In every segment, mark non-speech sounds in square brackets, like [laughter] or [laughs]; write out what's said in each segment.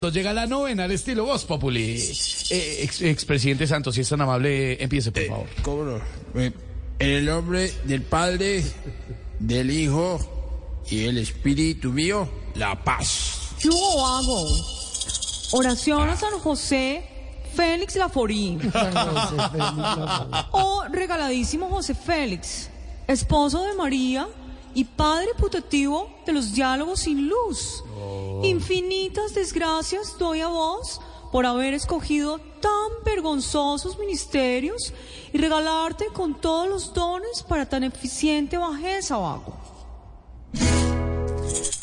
Llega la novena al estilo Voz Populi. Eh, ex- expresidente Santos, si es tan amable, empiece, por favor. ¿Cómo no? Eh, En el nombre del Padre, del Hijo y del Espíritu mío, la paz. Yo hago oración a San José Félix Laforí. [laughs] O regaladísimo José Félix, esposo de María y padre putativo de los diálogos sin luz. Infinitas desgracias doy a vos por haber escogido tan vergonzosos ministerios y regalarte con todos los dones para tan eficiente bajeza, vago.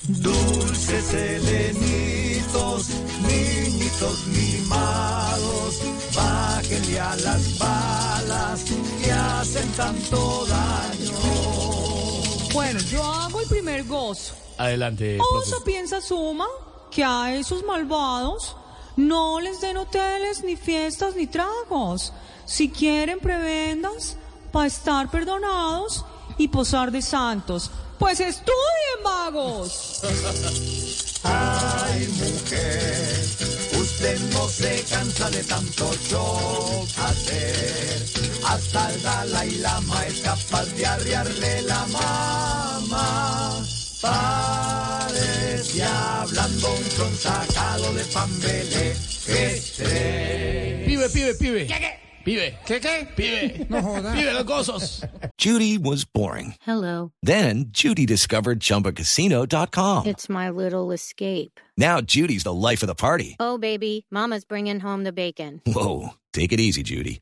Dulces helenitos, niñitos mimados, bájenle a las balas que hacen tanto daño. Bueno, yo hago el primer gozo. Adelante, Oso piensa suma que a esos malvados no les den hoteles, ni fiestas, ni tragos. Si quieren prebendas para estar perdonados y posar de santos. Pues estudien, vagos. Ay, mujer, usted no se cansa de tanto hacer. Hasta el Dalai Lama es capaz de arriarle la mama. Parece hablando un tron sacado de pambele. Que Pibe, pibe, pibe. Pibe. ¿Qué, qué? Pibe. [laughs] No joda. Pibe, los gozos. Judy was boring. Hello. Then Judy discovered ChumbaCasino.com. It's my little escape. Now Judy's the life of the party. Oh, baby, Mama's bringing home the bacon. Whoa, take it easy, Judy.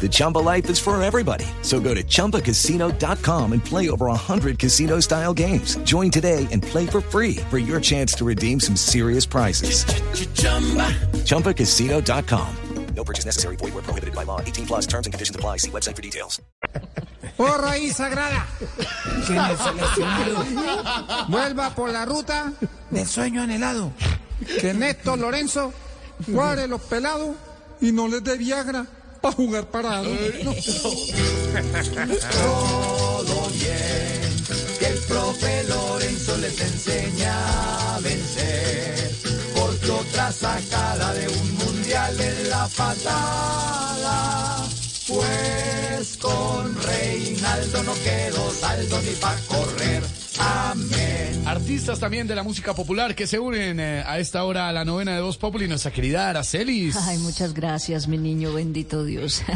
The Chumba life is for everybody. So go to ChumbaCasino.com and play over 100 casino-style games. Join today and play for free for your chance to redeem some serious prizes. ChumbaCasino.com. No purchase necessary. Void where prohibited by law. 18 plus terms and conditions apply. See website for details. Oh, raíz sagrada. Que en el seleccionado vuelva por la ruta del sueño anhelado. Que Néstor Lorenzo guarde los pelados y no les dé Viagra para jugar parado. todo bien. Que el profe Lorenzo les enseña a vencer. Porque otra sacada de un mundial en la patada. Pues con Reinaldo no quedó saldo ni pa' correr. Amén. Artistas también de la música popular que se unen eh, a esta hora a la novena de Voz Populi. Nuestra querida Aracelis. Ay, muchas gracias, mi niño, bendito Dios. [laughs]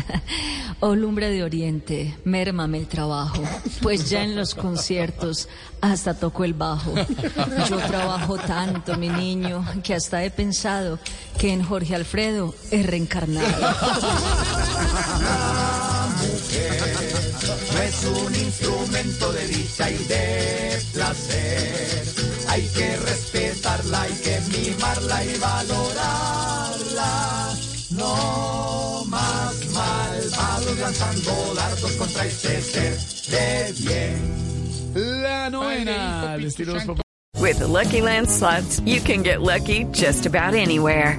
Oh, lumbre de oriente, mérmame el trabajo, pues ya en los conciertos hasta toco el bajo. Yo trabajo tanto, mi niño, que hasta he pensado que en Jorge Alfredo he reencarnado. [laughs] No es un instrumento de dicha y de placer. Hay que respetarla, hay que mimarla y valorarla. No más malvados lanzando dardos contra este ser de bien. La novena. With the Lucky Land slots, you can get lucky just about anywhere.